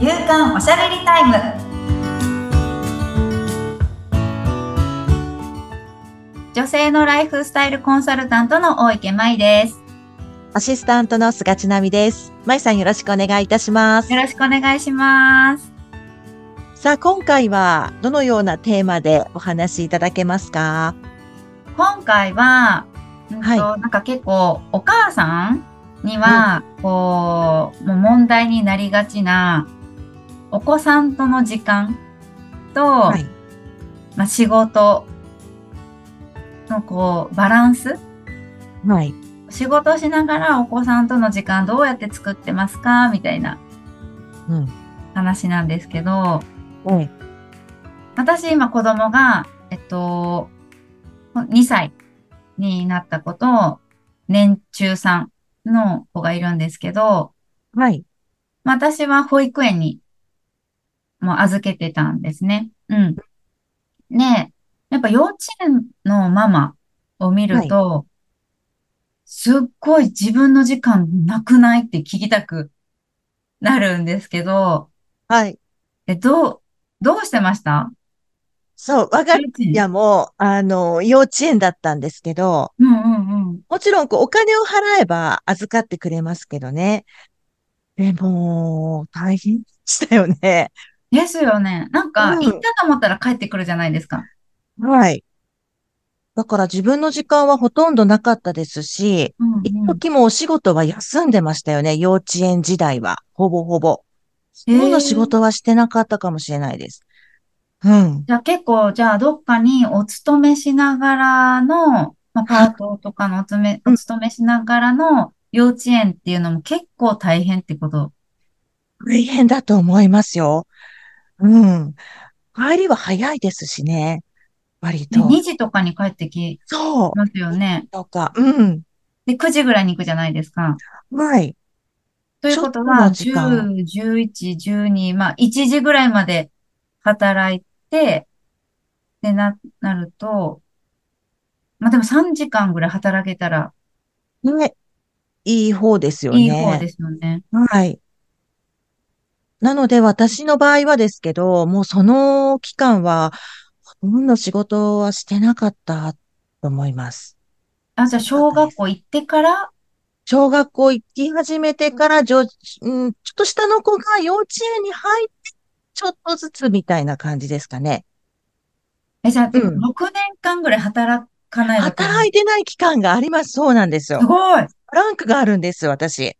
夕刊おしゃべりタイム。女性のライフスタイルコンサルタントの大池舞です。アシスタントの菅千奈美です。まいさんよろしくお願いいたします。よろしくお願いします。さあ、今回はどのようなテーマでお話しいただけますか？今回は、うんとはい。なんか結構お母さんには、こう、もう問題になりがちなお子さんとの時間と、はい。まあ、仕事のこうバランス？はい。仕事をしながらお子さんとの時間どうやって作ってますか？みたいなうん。話なんですけど、はい。私今子供が、えっと、2歳になった子と、年中さんの子がいるんですけど、はい。まあ私は保育園にもう預けてたんですね。うん。ねやっぱ幼稚園のママを見ると、すっごい自分の時間なくないって聞きたくなるんですけど、はい。え、どう、どうしてました？そう、わかる。幼稚園いや、もう、あの、幼稚園だったんですけど、うんうんうん。もちろん、こう、お金を払えば預かってくれますけどね。でも、大変でしたよね。ですよね。なんか、うん行ったと思ったら帰ってくるじゃないですか。はい。だから自分の時間はほとんどなかったですし、うんうん一時もお仕事は休んでましたよね。幼稚園時代は。ほぼほぼ。ほとんど仕事はしてなかったかもしれないです。うん。じゃあ結構、じゃあどっかにお勤めしながらの、まあ、パートとかのお勤め、うんお勤めしながらの幼稚園っていうのも結構大変ってこと。大変だと思いますよ。うん。帰りは早いですしね。割で、と。2時とかに帰ってきそう。ますよね。とか。うん。で、9時ぐらいに行くじゃないですか。はい。ということは、の時間10、11、12、まあ、1時ぐらいまで働いて、で、な、なると、まあでも3時間ぐらい働けたらね。いい方ですよね。いい方ですよね。はい。なので私の場合はですけど、もうその期間は、ほとんど仕事はしてなかったと思います。あ、じゃあ小学校行ってから、小学校行き始めてから、じょ、うん、ちょっと下の子が幼稚園に入って、ちょっとずつみたいな感じですかね。え、じゃあ、うん6年間ぐらい働かない？働いてない期間があります。そうなんですよす。ごい。ブランクがあるんです、私。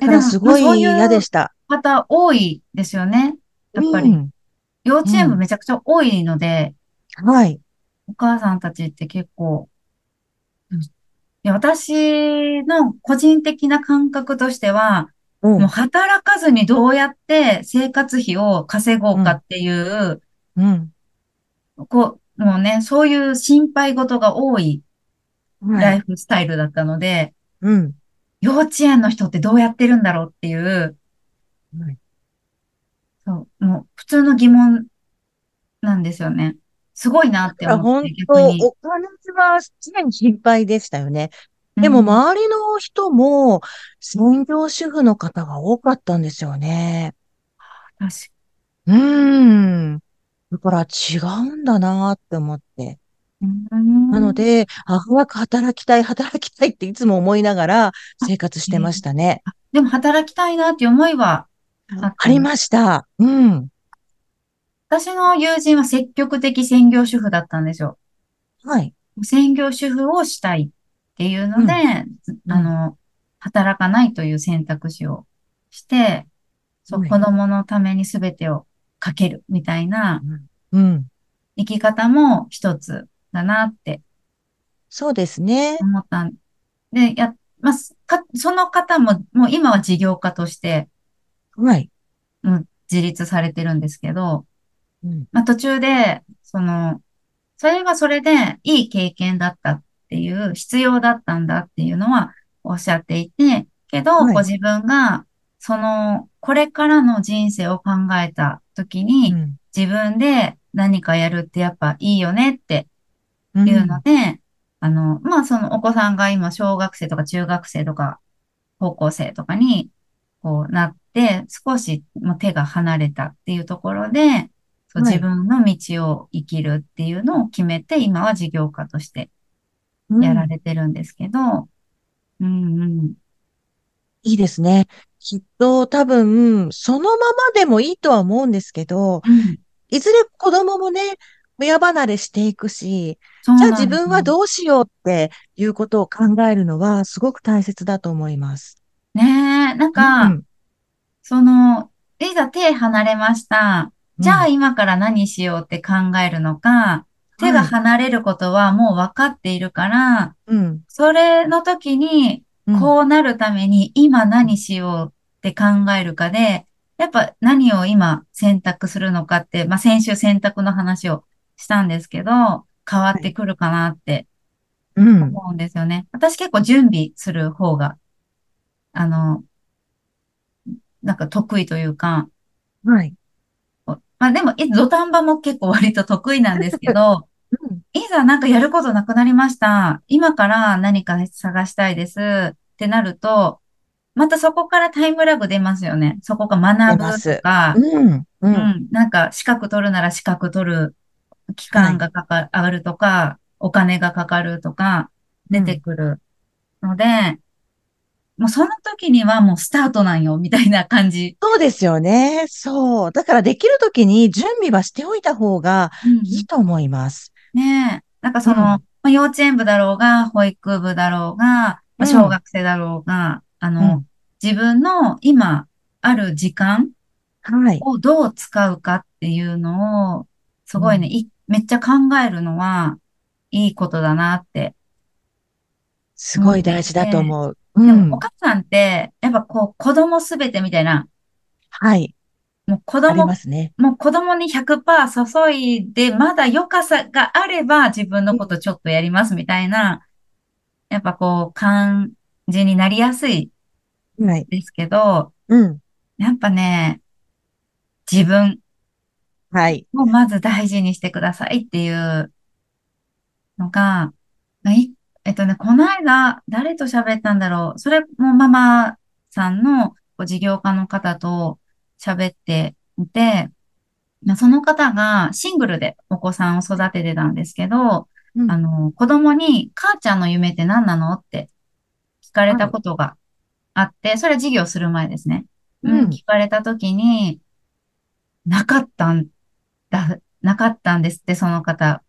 だからすごい嫌でした。方多いですよね。やっぱり。うん幼稚園部うんめちゃくちゃ多いので、はい。お母さんたちって結構、うんいや、私の個人的な感覚としては、うんもう働かずにどうやって生活費を稼ごうかっていう、うん。こう、もうね、そういう心配事が多い。ライフスタイルだったので、うん。幼稚園の人ってどうやってるんだろうっていう、はいそう、もう普通の疑問なんですよね。すごいなって思って逆に。当、お金は常に心配でしたよね。でもうん周りの人も専業主婦の方が多かったんですよね。確かうーん。だから違うんだなって思って。なので、あ、早く働きたい、働きたいっていつも思いながら生活してましたね。でも働きたいなっていう思いはありました。うん。私の友人は積極的専業主婦だったんですよ。はい。専業主婦をしたいっていうので、うんあの、働かないという選択肢をして、そう、はい子供のために全てをかけるみたいなうん。生き方も一つだなってそうですね。思ったんで、や、まあ、すか、その方も、もう今は事業家として、はい。うん、自立されてるんですけど、うん。まあ、途中で、その、それはそれでいい経験だったっていう、必要だったんだっていうのはおっしゃっていて、けど、はいご自分が、その、これからの人生を考えた時に、うん自分で何かやるってやっぱいいよねってうんいうので、あの、まあ、そのお子さんが今小学生とか中学生とか高校生とかに、こうなって、少しもう手が離れたっていうところで、そうはい。自分の道を生きるっていうのを決めて、今は事業家としてやらうん。れてるんですけど、うんうん、いいですね。きっと多分、そのままでもいいとは思うんですけど、うん、いずれ子供もね、親離れしていくし、じゃあ。自分はどうしようっていうことを考えるのはすごく大切だと思います。ねえ、なんか、うん、その、いざ手離れました。じゃあうん、今から何しようって考えるのか、手がはい、離れることはもう分かっているから、うん、それの時に、うん、こうなるために今何しようって考えるかで、やっぱ何を今選択するのかって、まあ先週選択の話をしたんですけど、変わはい、ってくるかなってうん、思うんですよね。私結構準備する方が、あの、なんか得意というか、はい。まあでも、い土壇場も結構割と得意なんですけど、うん、いざなんかやることなくなりました。今から何か探したいですってなると、またそこからタイムラグ出ますよね。そこが出学ぶと。か、うん、うん、うん、なんか資格取るなら資格取る期はい、間がかか、上がるとか、お金がかかるとか、出てうん。くるので、もうその時にはもうスタートなんよ、みたいな感じ。そうですよね。そう。だからできるときに準備はしておいた方がいいうんと思います。ねえ。なんかその、うん、まあ、幼稚園部だろうが、保育部だろうが、まあ、小うん、学生だろうが、あの、うん、自分の今ある時間はい。をどう使うかっていうのを、すごいね、うん。い、めっちゃ考えるのは、いいことだなってすごい大事だとて、思う。うでもおん。母さんって、やっぱこう、子供すべてみたいな、はい。もう子供、すね。もう子供に100%注いで、まだ良かさがあれば自分のうことちょっとやりますみたいな、やっぱこう、感じになりやすいん。はい。ですけど、うん。やっぱね、自分はい。をまず大事にしてくださいっていうのが、いえっとね、この間、誰と喋ったんだろう。それもママさんの事業家の方と喋っていて、その方がシングルでお子さんを育ててたんですけど、うん。あの、子供に、母ちゃんの夢って何なのって聞かれたはい。ことがあって、それは授業する前ですね。うん、うん。聞かれたときに、なかったんだ、なかったんですって、その方。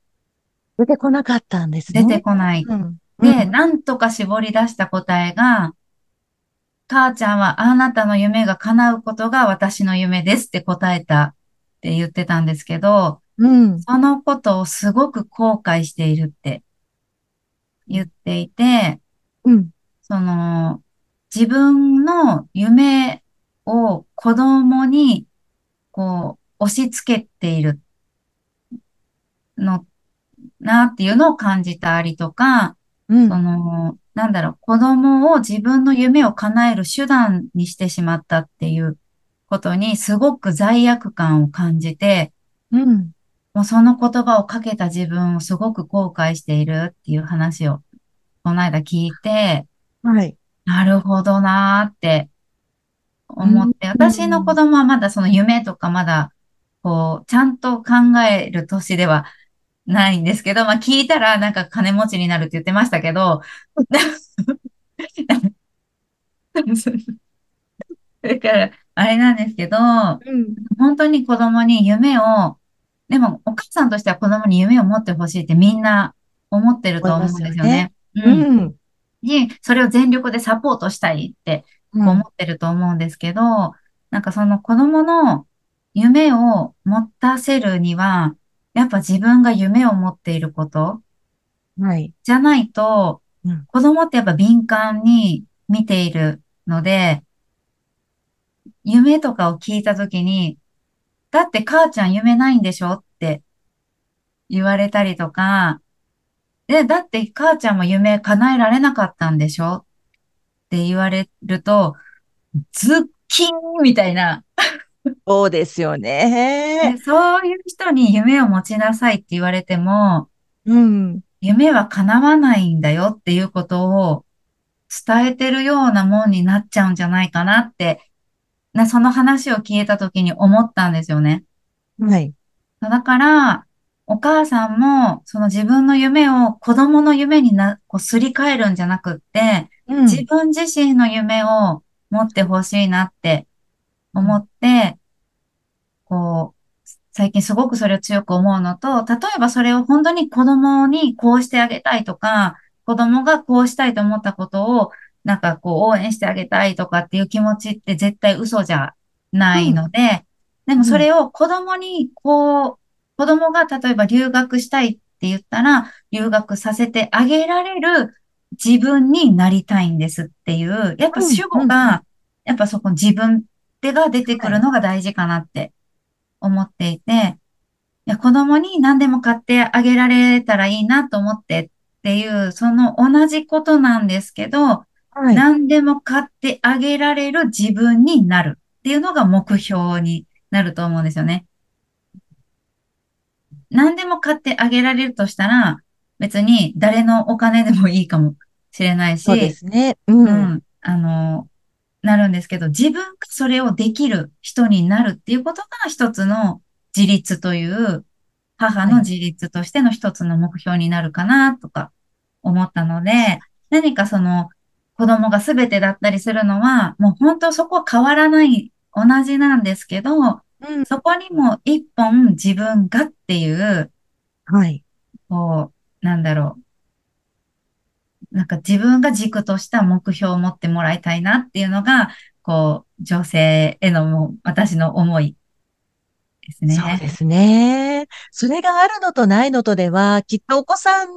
出てこなかったんです出てね。こない。うん。うで、ん。なんとか絞り出した答えが、母ちゃんはあなたの夢が叶うことが私の夢ですって答えたって言ってたんですけど、うん。そのことをすごく後悔しているって言っていて、うん。その、自分の夢を子供にこう押し付けているのなっていうのを感じたりとか、そうん。の、なんだろう、子供を自分の夢を叶える手段にしてしまったっていうことにすごく罪悪感を感じて、うん。もうその言葉をかけた自分をすごく後悔しているっていう話をこの間聞いて、はい。なるほどなーってうん。思って、う私の子ん。供はまだその夢とかまだ、こう、ちゃんと考える年ではないんですけど、まあ聞いたらなんか金持ちになるって言ってましたけど、だから、あれなんですけど、うん本当に子供に夢を、でもお母さんとしては子供に夢を持ってほしいってみんな思ってると思うんすよね。ですよね。うん。うん。に、それを全力でサポートしたいって思ってると思うんですけど、なんかその子供の夢を持たせるには、やっぱ自分が夢を持っていることはい。じゃないと、うん。子供ってやっぱ敏感に見ているので、夢とかを聞いたときに、だって母ちゃん夢ないんでしょって言われたりとか、で、だって母ちゃんも夢叶えられなかったんでしょって言われると、ズッキンみたいな。そうですよね。で、そういう人に夢を持ちなさいって言われても、うん。夢は叶わないんだよっていうことを伝えてるようなもんになっちゃうんじゃないかなってな、その話を聞いた時に思ったんですよね。はい。だから、お母さんも、その自分の夢を子供の夢にな、こうすり替えるんじゃなくって、自うん。分自身の夢を持ってほしいなって思って、こう、最近すごくそれを強く思うのと、例えばそれを本当に子供にこうしてあげたいとか、子供がこうしたいと思ったことを、なんかこう応援してあげたいとかっていう気持ちって絶対嘘じゃないうん。ので、でもうん。それを子供にこう、子供が例えば留学したいって言ったら、留学させてあげられる自分になりたいんですっていう、やっぱうん。主。語が、やっぱそこ自分手が出てくはい。るのが大事かなって思っていて、いや、子供に何でも買ってあげられたらいいなと思ってっていう、その同じことなんですけど、はい。何でも買ってあげられる自分になるっていうのが目標になると思うんですよね。何でも買ってあげられるとしたら、別に誰のお金でもいいかもしれないそうでし、すね。うん。うん、あの、なるんですけど、自分がそれをできる人になるっていうことが一つの自立という母はい。の自立としての一つの目標になるかなとか思ったので、何かその子供が全てだったりするのは、もう本当そこは変わらない、同じなんですけど、うん。そこにも一本自分がっていう、はい。こう、なんだろう、なんか自分が軸とした目標を持ってもらいたいなっていうのが、こう、女性へのもう私の思いですね。そうですね。それがあるのとないのとでは、きっとお子さん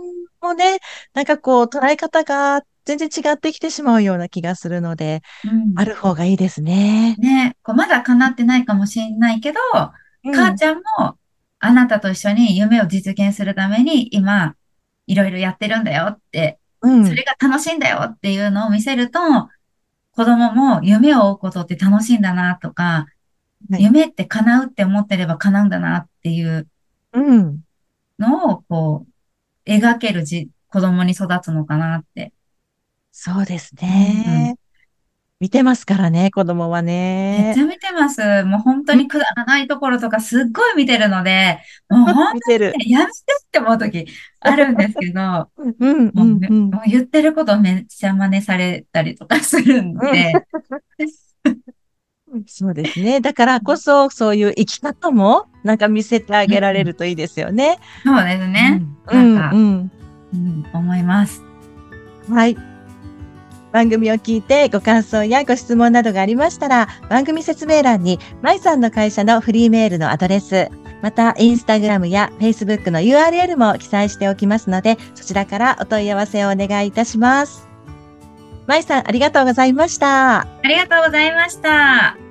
もね、なんかこう、捉え方が全然違ってきてしまうような気がするので、うん。ある方がいいですね。ね、こうまだ叶ってないかもしれないけど、うん。母ちゃんもあなたと一緒に夢を実現するために今、いろいろやってるんだよって、うん。それが楽しいんだよっていうのを見せると、子供も夢を追うことって楽しいんだなとか、はい。夢って叶うって思ってれば叶うんだなっていううん。のを、こう、描けるじ、子供に育つのかなって。そうですうん。ね。見てますからね、子供はね。めっちゃ見てます。もう本当うん。にくだらないところとかすっごい見てるので、もう本。当にね、やめてって思うときあるんですけど、うん、うん、もうん。もう言ってることめっちゃ真似されたりとかするんうん。で、そうですね。だからこそ、そういう生き方も、なんか見せてあげられうん、るといいですよね。そうですね。うん、うん、なんか、うん。うん、思います。はい。番組を聞いてご感想やご質問などがありましたら、番組説明欄に、まいさんの会社のフリーメールのアドレス、また、インスタグラムやフェイスブックの URL も記載しておきますので、そちらからお問い合わせをお願いいたします。まいさん、ありがとうございました。ありがとうございました。